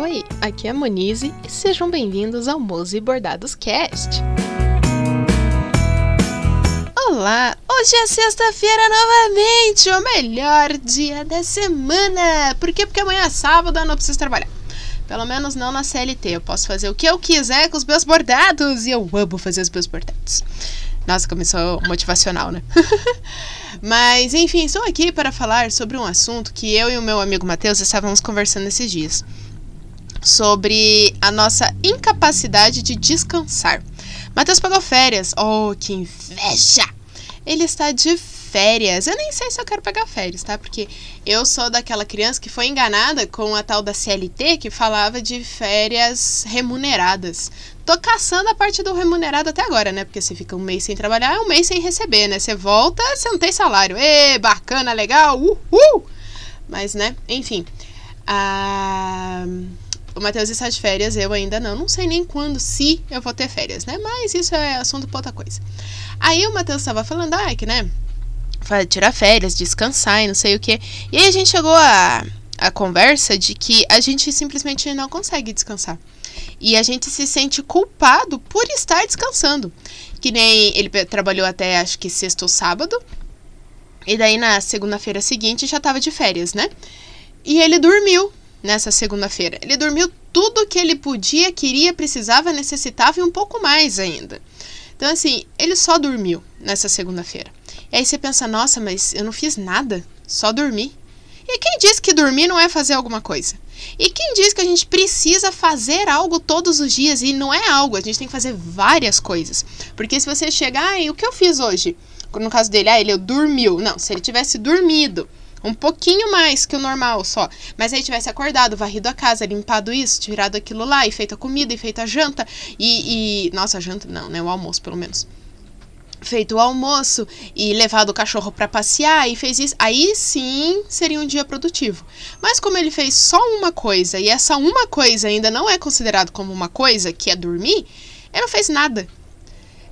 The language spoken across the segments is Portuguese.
Oi, aqui é a Monize e sejam bem-vindos ao Mose Bordados Cast. Olá, hoje é sexta-feira novamente, o melhor dia da semana. Por quê? Porque amanhã é sábado, eu não preciso trabalhar. Pelo menos não na CLT. Eu posso fazer o que eu quiser com os meus bordados e eu amo fazer os meus bordados. Nossa, começou motivacional, né? Mas, enfim, estou aqui para falar sobre um assunto que eu e o meu amigo Matheus estávamos conversando esses dias. Sobre a nossa incapacidade de descansar. Matheus pegou férias. Oh, que inveja! Ele está de férias. Eu nem sei se eu quero pegar férias, tá? Porque eu sou daquela criança que foi enganada com a tal da CLT que falava de férias remuneradas. Tô caçando a parte do remunerado até agora, né? Porque você fica um mês sem trabalhar, é um mês sem receber, né? Você volta, você não tem salário. Ê, bacana, legal, uhul! Mas, né? Enfim. Ah, o Matheus está de férias, eu ainda não. Não sei nem quando, se eu vou ter férias, né? Mas isso é assunto pra outra coisa. Aí o Matheus estava falando, ah, que, né? tirar férias, descansar e não sei o que. E aí a gente chegou a, a conversa de que a gente simplesmente não consegue descansar. E a gente se sente culpado por estar descansando. Que nem ele trabalhou até acho que sexta ou sábado. E daí na segunda-feira seguinte já tava de férias, né? E ele dormiu nessa segunda-feira. Ele dormiu tudo que ele podia, queria, precisava, necessitava e um pouco mais ainda. Então, assim, ele só dormiu nessa segunda-feira. E aí você pensa, nossa, mas eu não fiz nada, só dormi. E quem diz que dormir não é fazer alguma coisa? E quem diz que a gente precisa fazer algo todos os dias e não é algo, a gente tem que fazer várias coisas. Porque se você chegar, ah, o que eu fiz hoje? No caso dele, ah, ele dormiu. Não, se ele tivesse dormido um pouquinho mais que o normal só, mas aí tivesse acordado, varrido a casa, limpado isso, tirado aquilo lá, e feito a comida, e feito a janta, e. e... Nossa, janta não, né? O almoço, pelo menos feito o almoço e levado o cachorro para passear e fez isso, aí sim seria um dia produtivo. Mas como ele fez só uma coisa e essa uma coisa ainda não é considerado como uma coisa, que é dormir, ele não fez nada.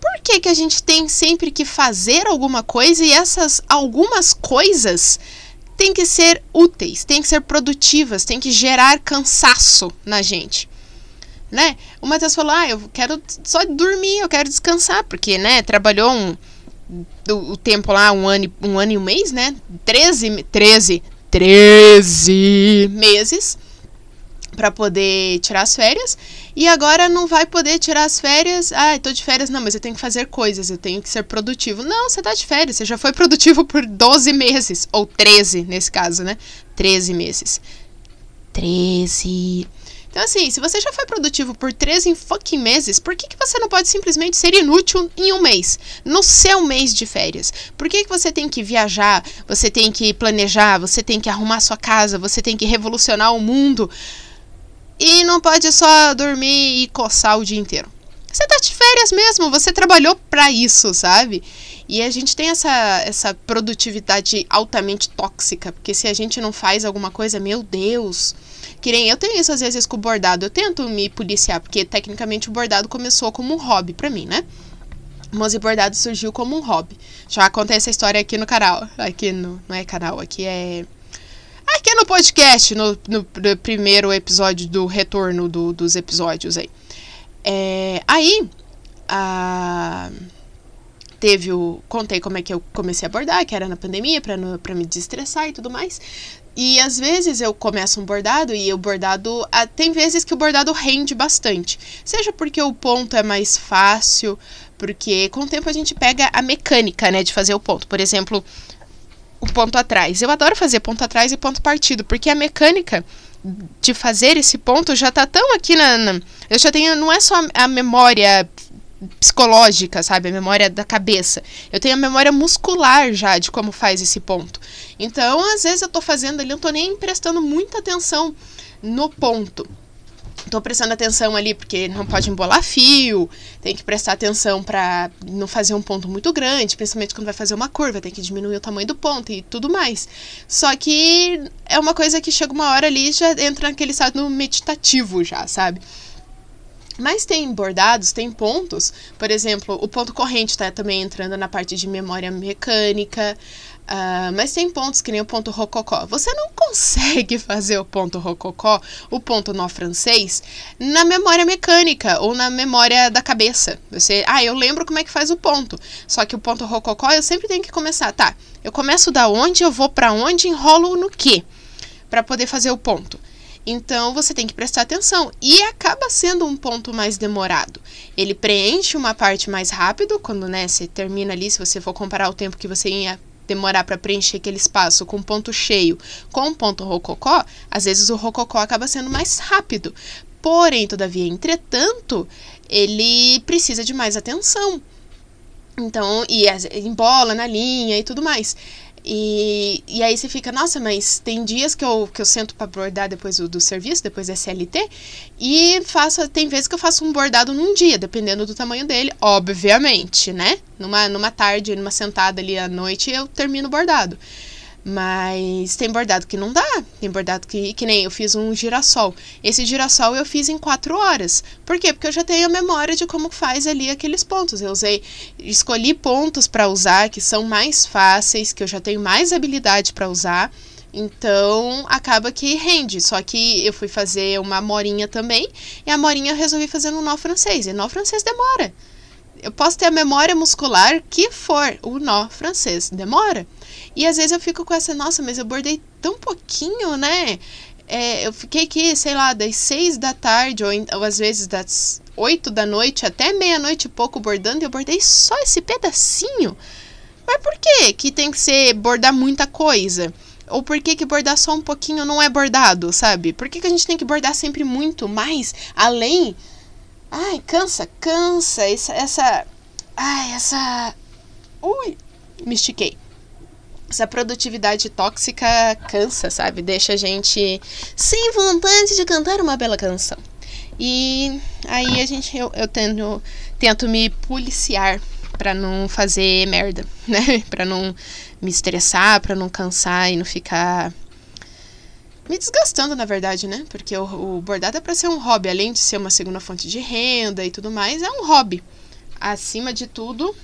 Por que, que a gente tem sempre que fazer alguma coisa e essas algumas coisas têm que ser úteis, têm que ser produtivas, têm que gerar cansaço na gente? né? O Matheus falou: "Ah, eu quero só dormir, eu quero descansar, porque, né, trabalhou um o, tempo lá, um ano, um ano e um mês, né? 13 13 13 meses para poder tirar as férias e agora não vai poder tirar as férias. Ah, tô de férias, não, mas eu tenho que fazer coisas, eu tenho que ser produtivo. Não, você tá de férias, você já foi produtivo por 12 meses, ou 13 nesse caso, né? 13 meses. 13. Então, assim, se você já foi produtivo por 13 fucking meses, por que, que você não pode simplesmente ser inútil em um mês? No seu mês de férias? Por que, que você tem que viajar, você tem que planejar, você tem que arrumar sua casa, você tem que revolucionar o mundo e não pode só dormir e coçar o dia inteiro? Você tá de férias mesmo, você trabalhou para isso, sabe? E a gente tem essa, essa produtividade altamente tóxica, porque se a gente não faz alguma coisa, meu Deus, que nem eu tenho isso às vezes com o bordado. Eu tento me policiar, porque tecnicamente o bordado começou como um hobby para mim, né? Mose Bordado surgiu como um hobby. Já contei essa história aqui no canal. Aqui no. Não é canal, aqui é. No podcast, no, no, primeiro episódio do retorno do, dos episódios aí. É, aí. A teve o. Contei como é que eu comecei a bordar, que era na pandemia, pra me desestressar e tudo mais. E às vezes eu começo um bordado e o bordado. Tem vezes que o bordado rende bastante. Seja porque o ponto é mais fácil, porque com o tempo a gente pega a mecânica, né, de fazer o ponto. Por exemplo, o ponto atrás. Eu adoro fazer ponto atrás e ponto partido, porque a mecânica de fazer esse ponto já tá tão aqui na. na eu já tenho. Não é só a memória psicológica, sabe? A memória da cabeça. Eu tenho a memória muscular já de como faz esse ponto. Então, às vezes eu tô fazendo ali, não tô nem prestando muita atenção no ponto. Tô prestando atenção ali porque não pode embolar fio, tem que prestar atenção para não fazer um ponto muito grande, principalmente quando vai fazer uma curva, tem que diminuir o tamanho do ponto e tudo mais. Só que é uma coisa que chega uma hora ali já entra naquele estado meditativo já, sabe? Mas tem bordados, tem pontos, por exemplo, o ponto corrente está também entrando na parte de memória mecânica. Uh, mas tem pontos que nem o ponto rococó. Você não consegue fazer o ponto rococó, o ponto nó francês, na memória mecânica ou na memória da cabeça. Você, ah, eu lembro como é que faz o ponto. Só que o ponto rococó eu sempre tenho que começar, tá? Eu começo da onde, eu vou para onde, enrolo no quê? Para poder fazer o ponto. Então você tem que prestar atenção e acaba sendo um ponto mais demorado. Ele preenche uma parte mais rápido quando né, você termina ali, se você for comparar o tempo que você ia demorar para preencher aquele espaço com ponto cheio com um ponto rococó, às vezes o rococó acaba sendo mais rápido. Porém, todavia, entretanto, ele precisa de mais atenção. Então, e embola na linha e tudo mais. E, e aí você fica, nossa, mas tem dias que eu, que eu sento para bordar depois do, do serviço, depois da CLT, e faço, tem vezes que eu faço um bordado num dia, dependendo do tamanho dele, obviamente, né? Numa, numa tarde, numa sentada ali à noite, eu termino o bordado. Mas tem bordado que não dá. Tem bordado que, que nem eu fiz um girassol. Esse girassol eu fiz em quatro horas. Por quê? Porque eu já tenho a memória de como faz ali aqueles pontos. Eu usei, escolhi pontos para usar que são mais fáceis, que eu já tenho mais habilidade para usar. Então acaba que rende. Só que eu fui fazer uma morinha também. E a morinha eu resolvi fazer no nó francês. E nó francês demora. Eu posso ter a memória muscular que for, o nó francês demora. E às vezes eu fico com essa, nossa, mas eu bordei tão pouquinho, né? É, eu fiquei aqui, sei lá, das seis da tarde, ou, ou às vezes das oito da noite até meia-noite e pouco bordando, e eu bordei só esse pedacinho. Mas por que que tem que ser bordar muita coisa? Ou por que, que bordar só um pouquinho não é bordado, sabe? Por que, que a gente tem que bordar sempre muito mais, além? Ai, cansa, cansa. Essa, essa. Ai, essa. Ui, me estiquei essa produtividade tóxica cansa, sabe? Deixa a gente sem vontade de cantar uma bela canção. E aí a gente eu, eu tento, tento me policiar para não fazer merda, né? Para não me estressar, para não cansar e não ficar me desgastando, na verdade, né? Porque o, o bordado é para ser um hobby, além de ser uma segunda fonte de renda e tudo mais, é um hobby. Acima de tudo,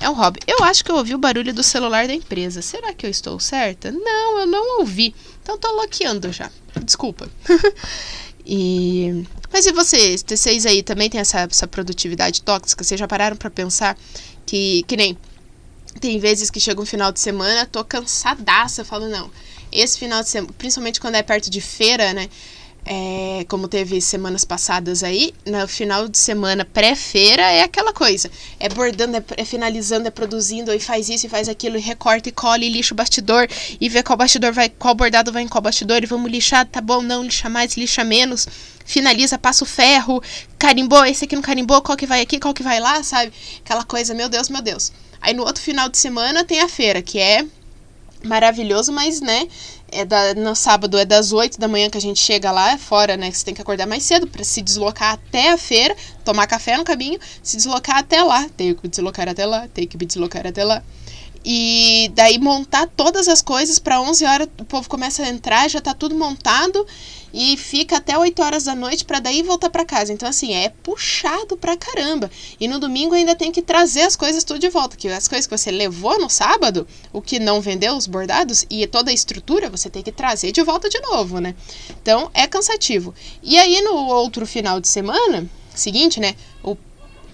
é um hobby. Eu acho que eu ouvi o barulho do celular da empresa. Será que eu estou certa? Não, eu não ouvi. Então tô loqueando já. Desculpa. e mas e vocês? Vocês aí também tem essa, essa produtividade tóxica? Vocês já pararam para pensar que que nem tem vezes que chega um final de semana, tô cansadaça, eu falo não. Esse final de semana, principalmente quando é perto de feira, né? É, como teve semanas passadas aí, no final de semana pré-feira é aquela coisa. É bordando, é, é, finalizando, é produzindo, e faz isso e faz aquilo, e recorta e cola e lixa o bastidor, e vê qual bastidor vai, qual bordado vai em qual bastidor, e vamos lixar, tá bom, não, lixa mais, lixa menos, finaliza, passa o ferro, carimbou, esse aqui não carimbou, qual que vai aqui, qual que vai lá, sabe? Aquela coisa, meu Deus, meu Deus. Aí no outro final de semana tem a feira, que é maravilhoso, mas, né, é da, no sábado é das 8 da manhã que a gente chega lá, é fora, né? Que você tem que acordar mais cedo para se deslocar até a feira, tomar café no caminho, se deslocar até lá. Tenho que deslocar até lá, tenho que me deslocar até lá. E daí montar todas as coisas para 11 horas o povo começa a entrar, já tá tudo montado e fica até 8 horas da noite para daí voltar para casa. Então assim, é puxado pra caramba. E no domingo ainda tem que trazer as coisas tudo de volta, que as coisas que você levou no sábado, o que não vendeu os bordados e toda a estrutura, você tem que trazer de volta de novo, né? Então é cansativo. E aí no outro final de semana, seguinte, né, o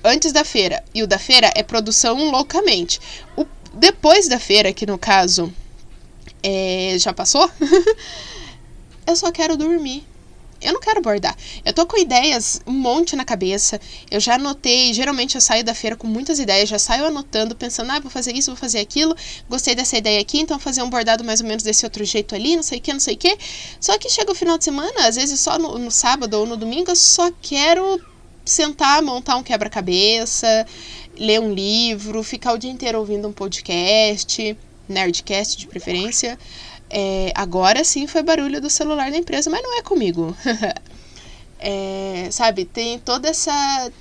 antes da feira e o da feira é produção loucamente. O depois da feira, que no caso é, já passou, eu só quero dormir. Eu não quero bordar. Eu tô com ideias, um monte na cabeça. Eu já anotei, geralmente eu saio da feira com muitas ideias, já saio anotando, pensando, ah, vou fazer isso, vou fazer aquilo. Gostei dessa ideia aqui, então vou fazer um bordado mais ou menos desse outro jeito ali, não sei o que, não sei o que. Só que chega o final de semana, às vezes só no, no sábado ou no domingo, eu só quero sentar, montar um quebra-cabeça ler um livro, ficar o dia inteiro ouvindo um podcast, nerdcast de preferência. É, agora sim foi barulho do celular da empresa, mas não é comigo. é, sabe, tem toda essa.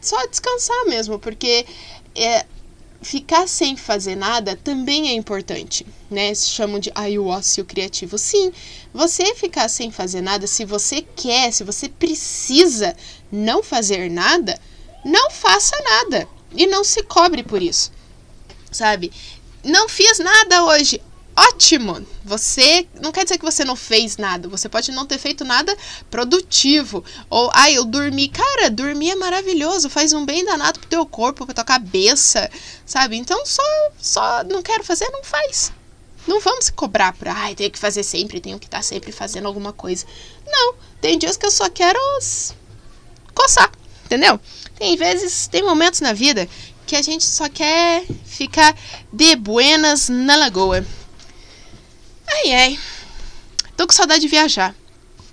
Só descansar mesmo, porque é, ficar sem fazer nada também é importante, né? Se chamam de ai, o ócio criativo. Sim, você ficar sem fazer nada, se você quer, se você precisa não fazer nada, não faça nada. E não se cobre por isso, sabe? Não fiz nada hoje. ótimo. Você não quer dizer que você não fez nada. Você pode não ter feito nada produtivo. Ou, ai, ah, eu dormi. Cara, dormir é maravilhoso. Faz um bem danado pro teu corpo, pra tua cabeça, sabe? Então só, só não quero fazer, não faz. Não vamos se cobrar pra, ai, tenho que fazer sempre, tenho que estar tá sempre fazendo alguma coisa. Não, tem dias que eu só quero coçar, entendeu? Tem vezes, tem momentos na vida que a gente só quer ficar de buenas na lagoa. Ai, ai. Tô com saudade de viajar.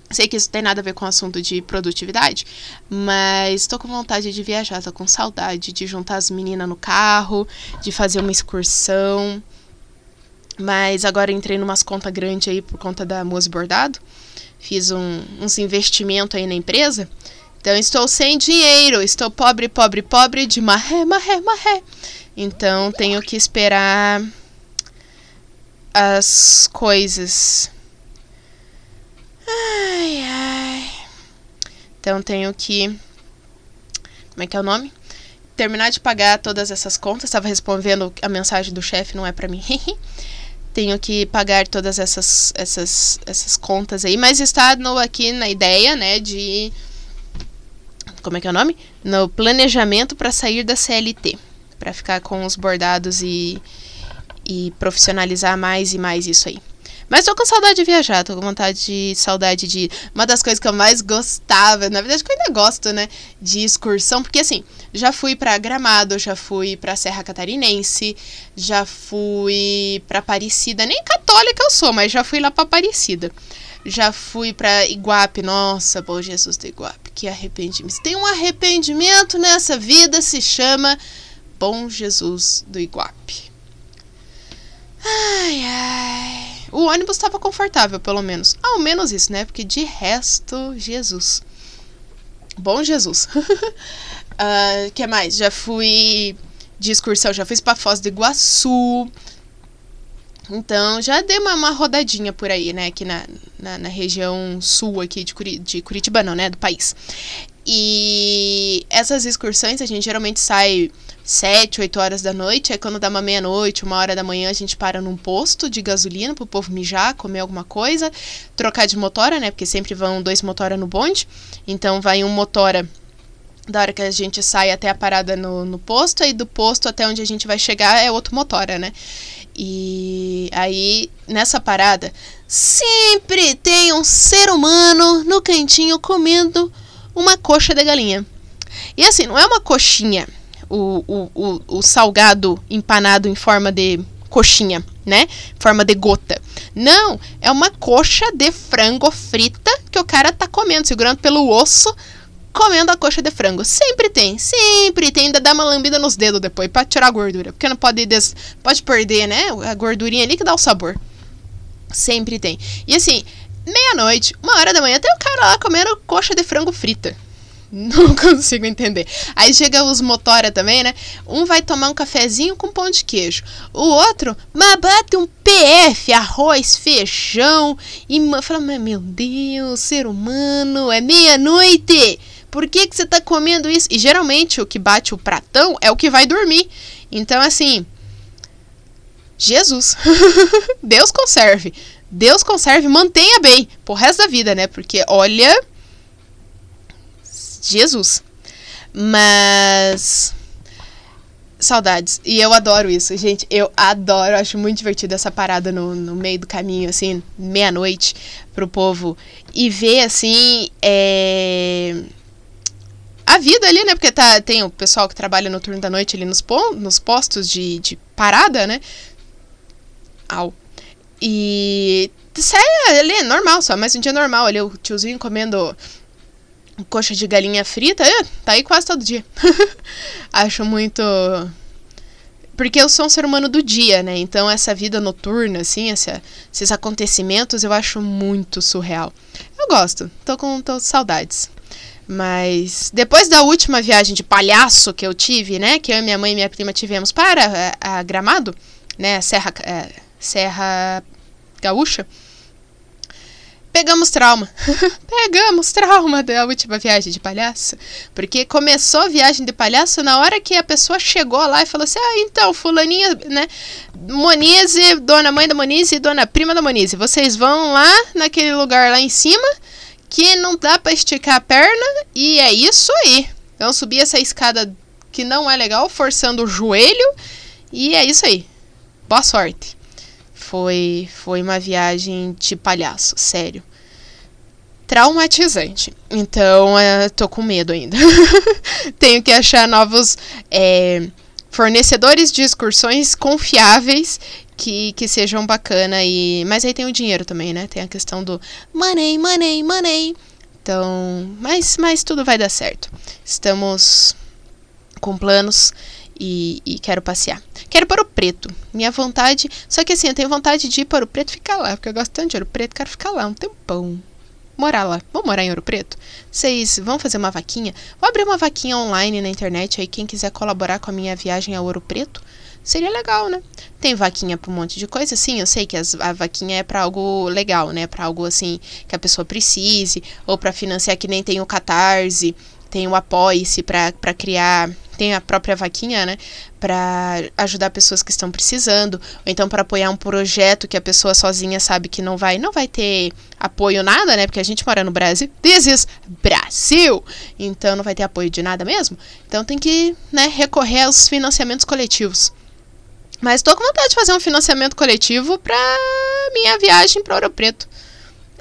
Sei que isso tem nada a ver com o assunto de produtividade, mas tô com vontade de viajar, tô com saudade de juntar as meninas no carro, de fazer uma excursão. Mas agora entrei numas contas grandes aí por conta da Mose Bordado. Fiz um, uns investimentos aí na empresa. Então estou sem dinheiro, estou pobre, pobre, pobre de marré, marré, marré. Então tenho que esperar as coisas. Ai, ai. Então tenho que. Como é que é o nome? Terminar de pagar todas essas contas. Estava respondendo a mensagem do chefe, não é para mim. tenho que pagar todas essas, essas, essas contas aí. Mas está aqui na ideia, né, de. Como é que é o nome? No planejamento para sair da CLT. Para ficar com os bordados e e profissionalizar mais e mais isso aí. Mas tô com saudade de viajar, tô com vontade de saudade de. Uma das coisas que eu mais gostava, na verdade que eu ainda gosto, né? De excursão, porque assim, já fui para Gramado, já fui pra Serra Catarinense, já fui pra Aparecida, nem católica eu sou, mas já fui lá pra Aparecida. Já fui pra Iguape, nossa, bom Jesus do Iguape, que arrependimento. Tem um arrependimento nessa vida, se chama Bom Jesus do Iguape. Ai, ai. O ônibus estava confortável, pelo menos. Ao menos isso, né? Porque de resto, Jesus. Bom Jesus. uh, que mais? Já fui de excursão, já fui para Foz do Iguaçu. Então, já dei uma, uma rodadinha por aí, né? Aqui na, na, na região sul aqui de, Curi de Curitiba, não, né? Do país. E essas excursões a gente geralmente sai 7, 8 horas da noite. Aí quando dá uma meia-noite, uma hora da manhã, a gente para num posto de gasolina pro povo mijar, comer alguma coisa, trocar de motora, né? Porque sempre vão dois motora no bonde. Então vai um motora da hora que a gente sai até a parada no, no posto, aí do posto até onde a gente vai chegar é outro motora, né? E aí, nessa parada, sempre tem um ser humano no cantinho comendo uma coxa de galinha. E assim, não é uma coxinha o, o, o, o salgado empanado em forma de coxinha, né? Forma de gota. Não, é uma coxa de frango frita que o cara tá comendo, segurando pelo osso, comendo a coxa de frango. Sempre tem, sempre tem. Ainda dá uma lambida nos dedos depois para tirar a gordura, porque não pode des... pode perder, né? A gordurinha ali que dá o sabor. Sempre tem. E assim, meia-noite, uma hora da manhã, tem o cara lá comendo coxa de frango frita. Não consigo entender. Aí chega os motora também, né? Um vai tomar um cafezinho com pão de queijo. O outro, mas bate um PF, arroz, feijão. E fala, meu Deus, ser humano, é meia-noite. Por que, que você tá comendo isso? E geralmente o que bate o pratão é o que vai dormir. Então, assim. Jesus. Deus conserve. Deus conserve, mantenha bem. Por resto da vida, né? Porque olha Jesus. Mas. Saudades. E eu adoro isso, gente. Eu adoro, acho muito divertido essa parada no, no meio do caminho, assim, meia-noite, pro povo. E ver, assim, é... a vida ali, né? Porque tá, tem o pessoal que trabalha no turno da noite ali nos, nos postos de, de parada, né? Au. E. Sério, ali é normal, só mais um dia normal ali, o tiozinho comendo coxa de galinha frita, é, tá aí quase todo dia. Acho muito. Porque eu sou um ser humano do dia, né? Então essa vida noturna, assim, essa, esses acontecimentos eu acho muito surreal. Eu gosto, tô com tô saudades. Mas depois da última viagem de palhaço que eu tive, né? Que eu, minha mãe e minha prima tivemos para a, a Gramado, né? Serra, é, Serra Gaúcha pegamos trauma. pegamos trauma da última viagem de palhaço. Porque começou a viagem de palhaço na hora que a pessoa chegou lá e falou assim: Ah, então, fulaninha, né? Monize, dona mãe da Monize e dona prima da Monize. Vocês vão lá naquele lugar lá em cima que não dá para esticar a perna e é isso aí. Então subir essa escada que não é legal, forçando o joelho e é isso aí. Boa sorte. Foi foi uma viagem de palhaço, sério. Traumatizante. Então, é, tô com medo ainda. Tenho que achar novos é, fornecedores de excursões confiáveis que, que sejam bacana e mas aí tem o dinheiro também né tem a questão do money money money então mas mas tudo vai dar certo estamos com planos e, e quero passear quero para o preto minha vontade só que assim eu tenho vontade de ir para o preto ficar lá porque eu gosto tanto de ouro preto quero ficar lá um tempão morar lá. Vamos morar em Ouro Preto? Vocês vão fazer uma vaquinha? Vou abrir uma vaquinha online na internet aí, quem quiser colaborar com a minha viagem a Ouro Preto. Seria legal, né? Tem vaquinha para um monte de coisa, sim, eu sei que as, a vaquinha é para algo legal, né? Para algo assim que a pessoa precise, ou para financiar que nem tem o Catarse, tem o Apoie-se para criar, tem a própria vaquinha, né? Para ajudar pessoas que estão precisando, ou então para apoiar um projeto que a pessoa sozinha sabe que não vai, não vai ter apoio nada, né? Porque a gente mora no Brasil. This is Brasil! Então não vai ter apoio de nada mesmo. Então tem que, né, recorrer aos financiamentos coletivos. Mas estou com vontade de fazer um financiamento coletivo para minha viagem para Ouro Preto.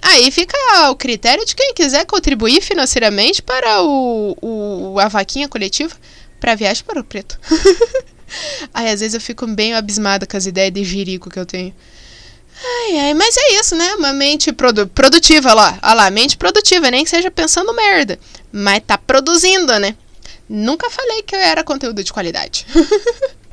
Aí fica o critério de quem quiser contribuir financeiramente para o, o a vaquinha coletiva para viagem para Ouro Preto. Aí às vezes eu fico bem abismada com as ideias de jirico que eu tenho. Ai, ai, mas é isso, né? Uma mente produ produtiva lá. Olha lá, mente produtiva, nem que seja pensando merda. Mas tá produzindo, né? Nunca falei que eu era conteúdo de qualidade.